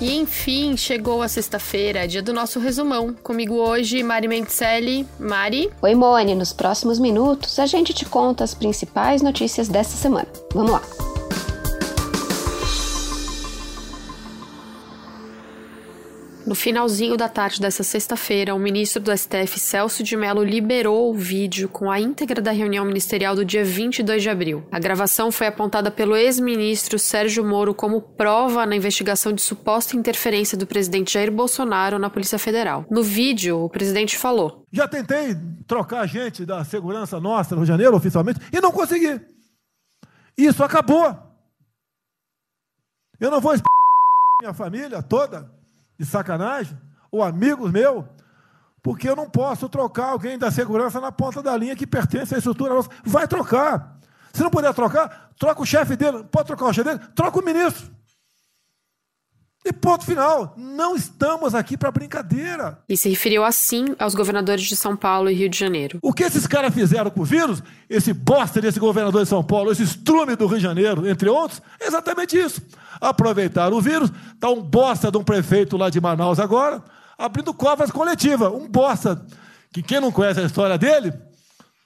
E enfim, chegou a sexta-feira, dia do nosso resumão. Comigo hoje, Mari Mentelli. Mari? Oi, Mone. Nos próximos minutos, a gente te conta as principais notícias desta semana. Vamos lá. No finalzinho da tarde dessa sexta-feira, o ministro do STF, Celso de Mello, liberou o vídeo com a íntegra da reunião ministerial do dia 22 de abril. A gravação foi apontada pelo ex-ministro Sérgio Moro como prova na investigação de suposta interferência do presidente Jair Bolsonaro na Polícia Federal. No vídeo, o presidente falou: Já tentei trocar gente da segurança nossa no Rio de Janeiro, oficialmente, e não consegui. Isso acabou. Eu não vou minha família toda de sacanagem, ou amigos meus, porque eu não posso trocar alguém da segurança na ponta da linha que pertence à estrutura nossa. Vai trocar. Se não puder trocar, troca o chefe dele. Pode trocar o chefe dele? Troca o ministro. E ponto final. Não estamos aqui para brincadeira. E se referiu assim aos governadores de São Paulo e Rio de Janeiro. O que esses caras fizeram com o vírus, esse bosta desse governador de São Paulo, esse estrume do Rio de Janeiro, entre outros, é exatamente isso. Aproveitaram o vírus, está um bosta de um prefeito lá de Manaus agora, abrindo covas coletivas. Um bosta que quem não conhece a história dele,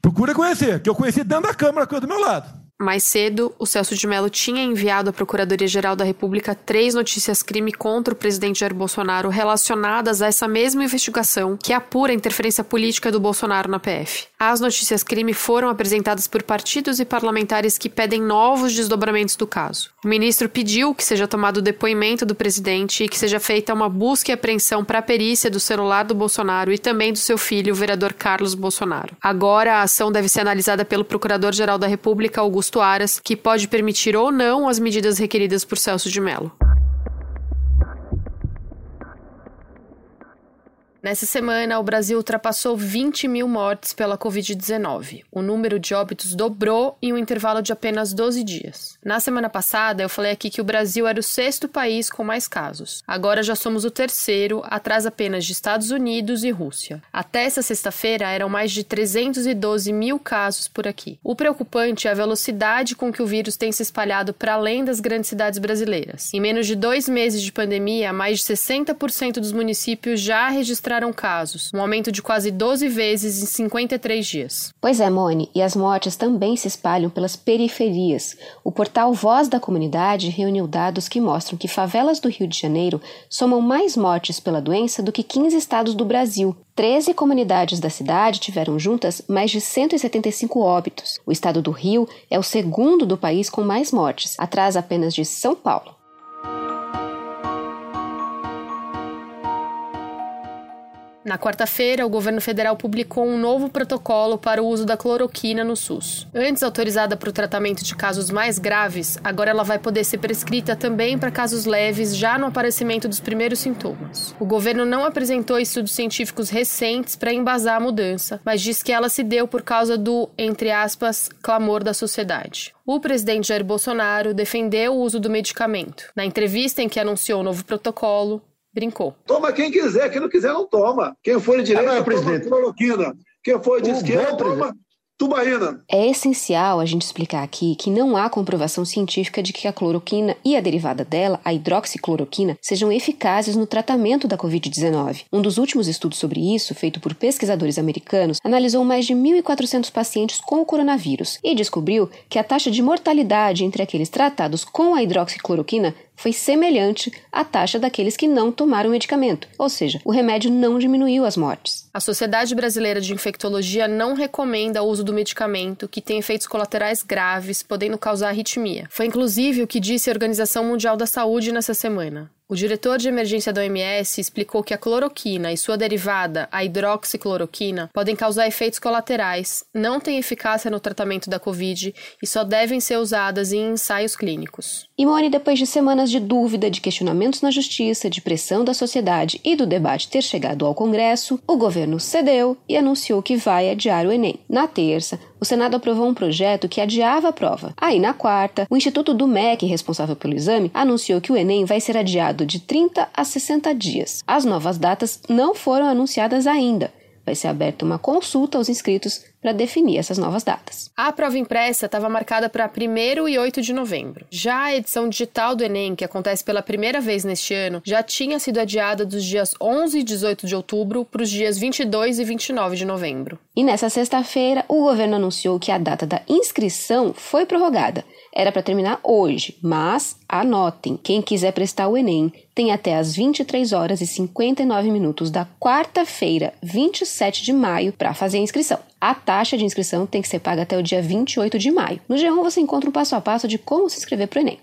procura conhecer, que eu conheci dentro da Câmara que do meu lado. Mais cedo, o Celso de Mello tinha enviado à Procuradoria-Geral da República três notícias-crime contra o presidente Jair Bolsonaro relacionadas a essa mesma investigação que apura a interferência política do Bolsonaro na PF. As notícias-crime foram apresentadas por partidos e parlamentares que pedem novos desdobramentos do caso. O ministro pediu que seja tomado o depoimento do presidente e que seja feita uma busca e apreensão para a perícia do celular do Bolsonaro e também do seu filho, o vereador Carlos Bolsonaro. Agora, a ação deve ser analisada pelo Procurador-Geral da República, Augusto Augusto Aras, que pode permitir ou não as medidas requeridas por Celso de Mello. Nessa semana, o Brasil ultrapassou 20 mil mortes pela Covid-19. O número de óbitos dobrou em um intervalo de apenas 12 dias. Na semana passada, eu falei aqui que o Brasil era o sexto país com mais casos. Agora já somos o terceiro, atrás apenas de Estados Unidos e Rússia. Até essa sexta-feira, eram mais de 312 mil casos por aqui. O preocupante é a velocidade com que o vírus tem se espalhado para além das grandes cidades brasileiras. Em menos de dois meses de pandemia, mais de 60% dos municípios já registraram registraram casos, um aumento de quase 12 vezes em 53 dias. Pois é, Mone, e as mortes também se espalham pelas periferias. O portal Voz da Comunidade reuniu dados que mostram que favelas do Rio de Janeiro somam mais mortes pela doença do que 15 estados do Brasil. 13 comunidades da cidade tiveram juntas mais de 175 óbitos. O estado do Rio é o segundo do país com mais mortes, atrás apenas de São Paulo. Na quarta-feira, o governo federal publicou um novo protocolo para o uso da cloroquina no SUS. Antes autorizada para o tratamento de casos mais graves, agora ela vai poder ser prescrita também para casos leves já no aparecimento dos primeiros sintomas. O governo não apresentou estudos científicos recentes para embasar a mudança, mas diz que ela se deu por causa do, entre aspas, clamor da sociedade. O presidente Jair Bolsonaro defendeu o uso do medicamento. Na entrevista em que anunciou o novo protocolo, brincou. Toma quem quiser, quem não quiser não toma. Quem for de direita, ah, toma cloroquina. Quem for de esquerda, toma tubaína. É essencial a gente explicar aqui que não há comprovação científica de que a cloroquina e a derivada dela, a hidroxicloroquina, sejam eficazes no tratamento da Covid-19. Um dos últimos estudos sobre isso, feito por pesquisadores americanos, analisou mais de 1.400 pacientes com o coronavírus e descobriu que a taxa de mortalidade entre aqueles tratados com a hidroxicloroquina foi semelhante à taxa daqueles que não tomaram o medicamento, ou seja, o remédio não diminuiu as mortes. A Sociedade Brasileira de Infectologia não recomenda o uso do medicamento, que tem efeitos colaterais graves, podendo causar arritmia. Foi inclusive o que disse a Organização Mundial da Saúde nessa semana. O diretor de emergência da OMS explicou que a cloroquina e sua derivada, a hidroxicloroquina, podem causar efeitos colaterais, não têm eficácia no tratamento da Covid e só devem ser usadas em ensaios clínicos. Imone, depois de semanas de dúvida, de questionamentos na justiça, de pressão da sociedade e do debate ter chegado ao Congresso, o governo cedeu e anunciou que vai adiar o Enem. Na terça, o Senado aprovou um projeto que adiava a prova. Aí, na quarta, o Instituto do MEC, responsável pelo exame, anunciou que o Enem vai ser adiado de 30 a 60 dias. As novas datas não foram anunciadas ainda. Vai ser aberta uma consulta aos inscritos para definir essas novas datas. A prova impressa estava marcada para 1 e 8 de novembro. Já a edição digital do Enem, que acontece pela primeira vez neste ano, já tinha sido adiada dos dias 11 e 18 de outubro para os dias 22 e 29 de novembro. E nessa sexta-feira, o governo anunciou que a data da inscrição foi prorrogada. Era para terminar hoje, mas anotem: quem quiser prestar o Enem tem até as 23 horas e 59 minutos da quarta-feira, 27 de maio, para fazer a inscrição. A taxa de inscrição tem que ser paga até o dia 28 de maio. No G1 você encontra um passo a passo de como se inscrever para o Enem.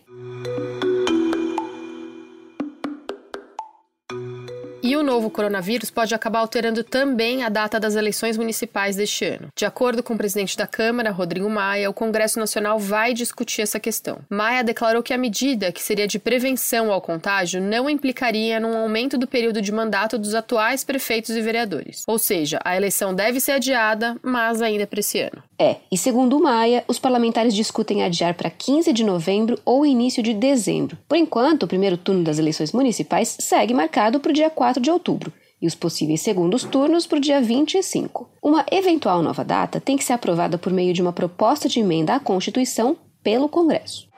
Novo coronavírus pode acabar alterando também a data das eleições municipais deste ano. De acordo com o presidente da Câmara, Rodrigo Maia, o Congresso Nacional vai discutir essa questão. Maia declarou que a medida, que seria de prevenção ao contágio, não implicaria num aumento do período de mandato dos atuais prefeitos e vereadores. Ou seja, a eleição deve ser adiada, mas ainda para esse ano. É, e segundo Maia, os parlamentares discutem adiar para 15 de novembro ou início de dezembro. Por enquanto, o primeiro turno das eleições municipais segue marcado para o dia 4 de outubro e os possíveis segundos turnos para o dia 25. Uma eventual nova data tem que ser aprovada por meio de uma proposta de emenda à Constituição pelo Congresso.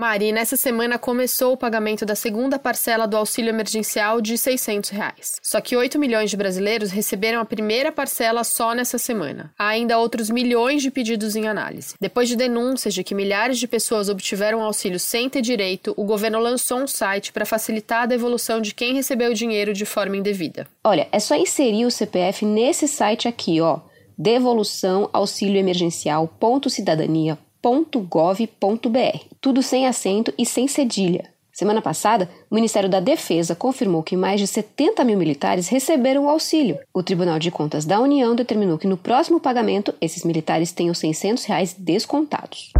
Mari, nessa semana começou o pagamento da segunda parcela do auxílio emergencial de 600 reais. Só que 8 milhões de brasileiros receberam a primeira parcela só nessa semana. Há ainda outros milhões de pedidos em análise. Depois de denúncias de que milhares de pessoas obtiveram auxílio sem ter direito, o governo lançou um site para facilitar a devolução de quem recebeu o dinheiro de forma indevida. Olha, é só inserir o CPF nesse site aqui, ó. Devolução auxílio emergencial www.gov.br. Tudo sem acento e sem cedilha. Semana passada, o Ministério da Defesa confirmou que mais de 70 mil militares receberam o auxílio. O Tribunal de Contas da União determinou que no próximo pagamento esses militares tenham 600 reais descontados.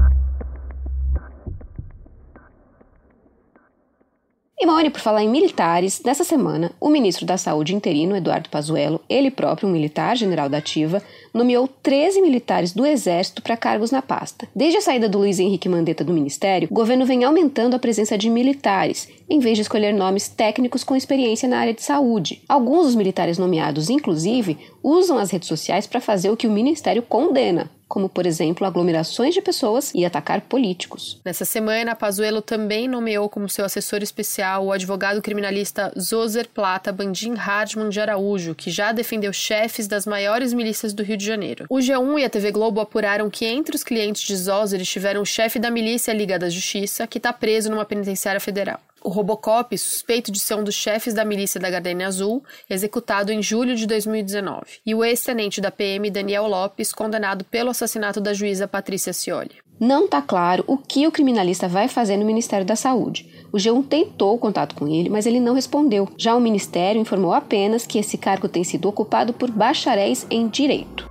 E Mauri, por falar em militares, nessa semana, o ministro da Saúde interino, Eduardo Pazuello, ele próprio um militar, general da ativa, nomeou 13 militares do Exército para cargos na pasta. Desde a saída do Luiz Henrique Mandetta do ministério, o governo vem aumentando a presença de militares, em vez de escolher nomes técnicos com experiência na área de saúde. Alguns dos militares nomeados, inclusive, usam as redes sociais para fazer o que o ministério condena, como, por exemplo, aglomerações de pessoas e atacar políticos. Nessa semana, Pazuello também nomeou como seu assessor especial o advogado criminalista Zoser Plata Bandim Hardman de Araújo, que já defendeu chefes das maiores milícias do Rio de Janeiro. O G1 e a TV Globo apuraram que entre os clientes de Zoser estiveram o chefe da milícia Liga da Justiça, que está preso numa penitenciária federal. O Robocop, suspeito de ser um dos chefes da milícia da Gardenia Azul, executado em julho de 2019, e o ex-tenente da PM Daniel Lopes, condenado pelo assassinato da juíza Patrícia Cioli. Não está claro o que o criminalista vai fazer no Ministério da Saúde. O G1 tentou contato com ele, mas ele não respondeu. Já o Ministério informou apenas que esse cargo tem sido ocupado por bacharéis em direito.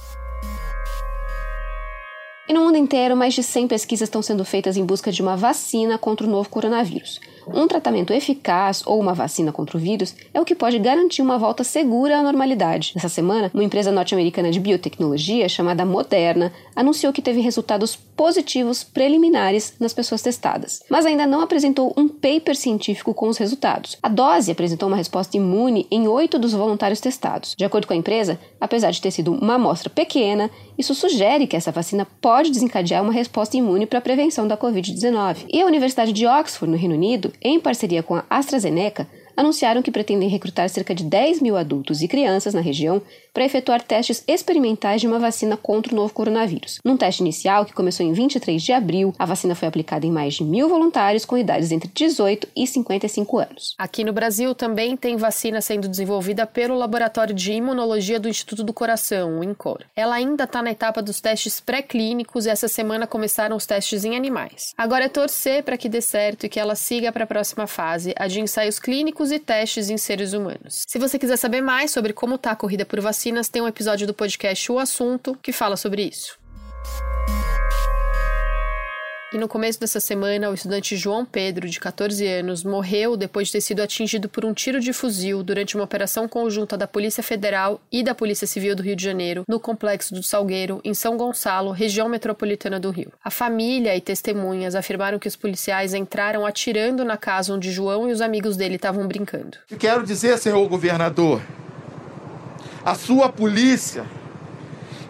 E no mundo inteiro, mais de 100 pesquisas estão sendo feitas em busca de uma vacina contra o novo coronavírus. Um tratamento eficaz ou uma vacina contra o vírus é o que pode garantir uma volta segura à normalidade. Nessa semana, uma empresa norte-americana de biotecnologia chamada Moderna anunciou que teve resultados positivos preliminares nas pessoas testadas, mas ainda não apresentou um paper científico com os resultados. A dose apresentou uma resposta imune em oito dos voluntários testados. De acordo com a empresa, apesar de ter sido uma amostra pequena, isso sugere que essa vacina pode desencadear uma resposta imune para a prevenção da Covid-19. E a Universidade de Oxford, no Reino Unido, em parceria com a AstraZeneca, anunciaram que pretendem recrutar cerca de 10 mil adultos e crianças na região para efetuar testes experimentais de uma vacina contra o novo coronavírus. Num teste inicial, que começou em 23 de abril, a vacina foi aplicada em mais de mil voluntários com idades entre 18 e 55 anos. Aqui no Brasil também tem vacina sendo desenvolvida pelo Laboratório de Imunologia do Instituto do Coração, o INCOR. Ela ainda está na etapa dos testes pré-clínicos e essa semana começaram os testes em animais. Agora é torcer para que dê certo e que ela siga para a próxima fase, a de ensaios clínicos e testes em seres humanos. Se você quiser saber mais sobre como está a corrida por vacina, vacinas, tem um episódio do podcast O Assunto que fala sobre isso. E no começo dessa semana, o estudante João Pedro, de 14 anos, morreu depois de ter sido atingido por um tiro de fuzil durante uma operação conjunta da Polícia Federal e da Polícia Civil do Rio de Janeiro, no complexo do Salgueiro, em São Gonçalo, região metropolitana do Rio. A família e testemunhas afirmaram que os policiais entraram atirando na casa onde João e os amigos dele estavam brincando. Quero dizer, senhor governador, A sua polícia,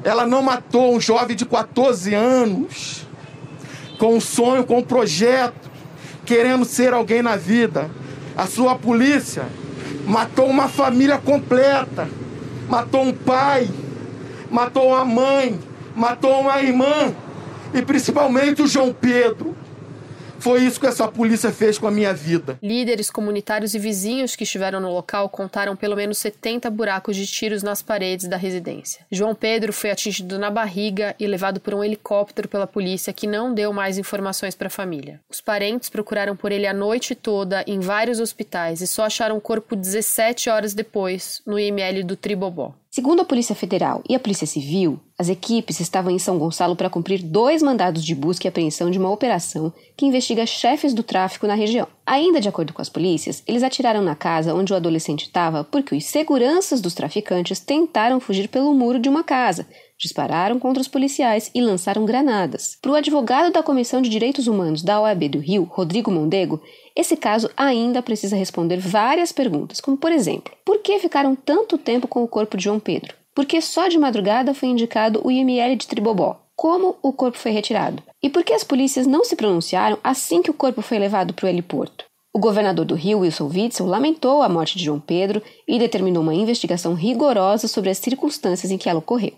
ela não matou um jovem de 14 anos com um sonho, com um projeto, querendo ser alguém na vida. A sua polícia matou uma família completa, matou um pai, matou uma mãe, matou uma irmã e principalmente o João Pedro. Foi isso que essa polícia fez com a minha vida. Líderes comunitários e vizinhos que estiveram no local contaram pelo menos 70 buracos de tiros nas paredes da residência. João Pedro foi atingido na barriga e levado por um helicóptero pela polícia que não deu mais informações para a família. Os parentes procuraram por ele a noite toda em vários hospitais e só acharam o corpo 17 horas depois no IML do Tribobó. Segundo a Polícia Federal e a Polícia Civil, as equipes estavam em São Gonçalo para cumprir dois mandados de busca e apreensão de uma operação que investiga chefes do tráfico na região. Ainda de acordo com as polícias, eles atiraram na casa onde o adolescente estava porque os seguranças dos traficantes tentaram fugir pelo muro de uma casa, dispararam contra os policiais e lançaram granadas. Para o advogado da Comissão de Direitos Humanos da OAB do Rio, Rodrigo Mondego, esse caso ainda precisa responder várias perguntas, como por exemplo: por que ficaram tanto tempo com o corpo de João Pedro? Por que só de madrugada foi indicado o IML de Tribobó? Como o corpo foi retirado? E por que as polícias não se pronunciaram assim que o corpo foi levado para o heliporto? O governador do Rio, Wilson Witzel, lamentou a morte de João Pedro e determinou uma investigação rigorosa sobre as circunstâncias em que ela ocorreu.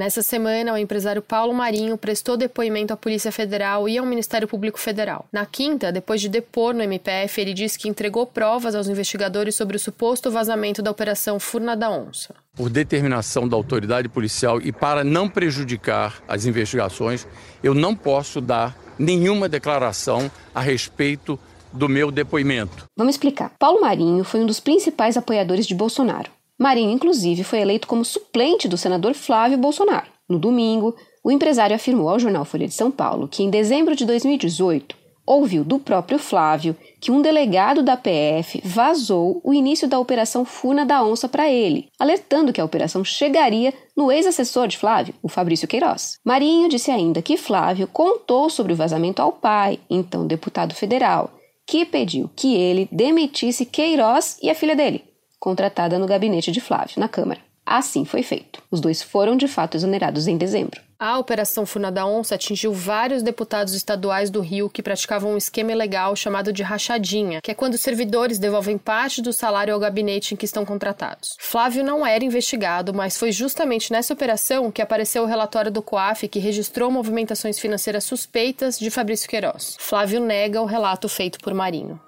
Nessa semana, o empresário Paulo Marinho prestou depoimento à Polícia Federal e ao Ministério Público Federal. Na quinta, depois de depor no MPF, ele disse que entregou provas aos investigadores sobre o suposto vazamento da Operação Furna da Onça. Por determinação da autoridade policial e para não prejudicar as investigações, eu não posso dar nenhuma declaração a respeito do meu depoimento. Vamos explicar. Paulo Marinho foi um dos principais apoiadores de Bolsonaro. Marinho, inclusive, foi eleito como suplente do senador Flávio Bolsonaro. No domingo, o empresário afirmou ao jornal Folha de São Paulo que, em dezembro de 2018, ouviu do próprio Flávio que um delegado da PF vazou o início da Operação Funa da Onça para ele, alertando que a operação chegaria no ex-assessor de Flávio, o Fabrício Queiroz. Marinho disse ainda que Flávio contou sobre o vazamento ao pai, então deputado federal, que pediu que ele demitisse Queiroz e a filha dele, contratada no gabinete de Flávio, na Câmara. Assim foi feito. Os dois foram de fato exonerados em dezembro. A Operação Funa da Onça atingiu vários deputados estaduais do Rio que praticavam um esquema ilegal chamado de rachadinha, que é quando os servidores devolvem parte do salário ao gabinete em que estão contratados. Flávio não era investigado, mas foi justamente nessa operação que apareceu o relatório do COAF que registrou movimentações financeiras suspeitas de Fabrício Queiroz. Flávio nega o relato feito por Marinho.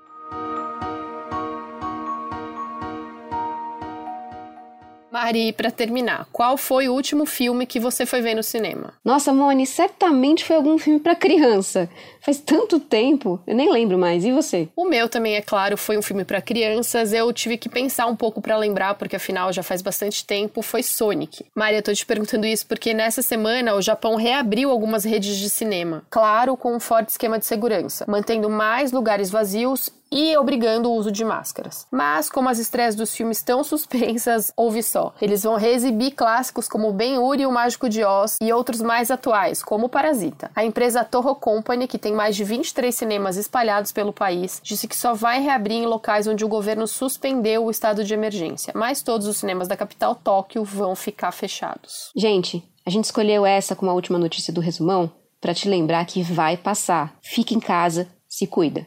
Mari, para terminar, qual foi o último filme que você foi ver no cinema? Nossa, Moni, certamente foi algum filme para criança. Faz tanto tempo, eu nem lembro mais. E você? O meu também, é claro, foi um filme para crianças. Eu tive que pensar um pouco para lembrar, porque afinal já faz bastante tempo. Foi Sonic. Maria, eu tô te perguntando isso porque nessa semana o Japão reabriu algumas redes de cinema. Claro, com um forte esquema de segurança, mantendo mais lugares vazios e obrigando o uso de máscaras. Mas, como as estreias dos filmes estão suspensas, ouve só. Eles vão reexibir clássicos como Ben-Hur e o Mágico de Oz e outros mais atuais, como Parasita. A empresa Toho Company, que tem mais de 23 cinemas espalhados pelo país, disse que só vai reabrir em locais onde o governo suspendeu o estado de emergência, mas todos os cinemas da capital Tóquio vão ficar fechados. Gente, a gente escolheu essa como a última notícia do resumão para te lembrar que vai passar. Fique em casa, se cuida.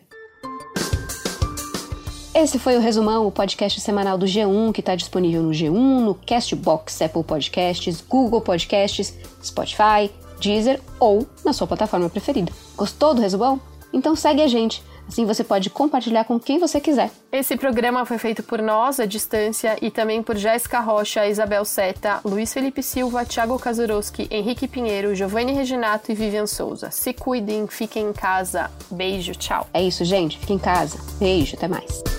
Esse foi o Resumão, o podcast semanal do G1, que está disponível no G1, no Castbox, Apple Podcasts, Google Podcasts, Spotify, Deezer ou na sua plataforma preferida. Gostou do Resumão? Então segue a gente. Assim você pode compartilhar com quem você quiser. Esse programa foi feito por nós, à distância, e também por Jéssica Rocha, Isabel Seta, Luiz Felipe Silva, Thiago Kazuroski, Henrique Pinheiro, Giovanni Reginato e Vivian Souza. Se cuidem, fiquem em casa. Beijo, tchau. É isso, gente. Fiquem em casa. Beijo, até mais.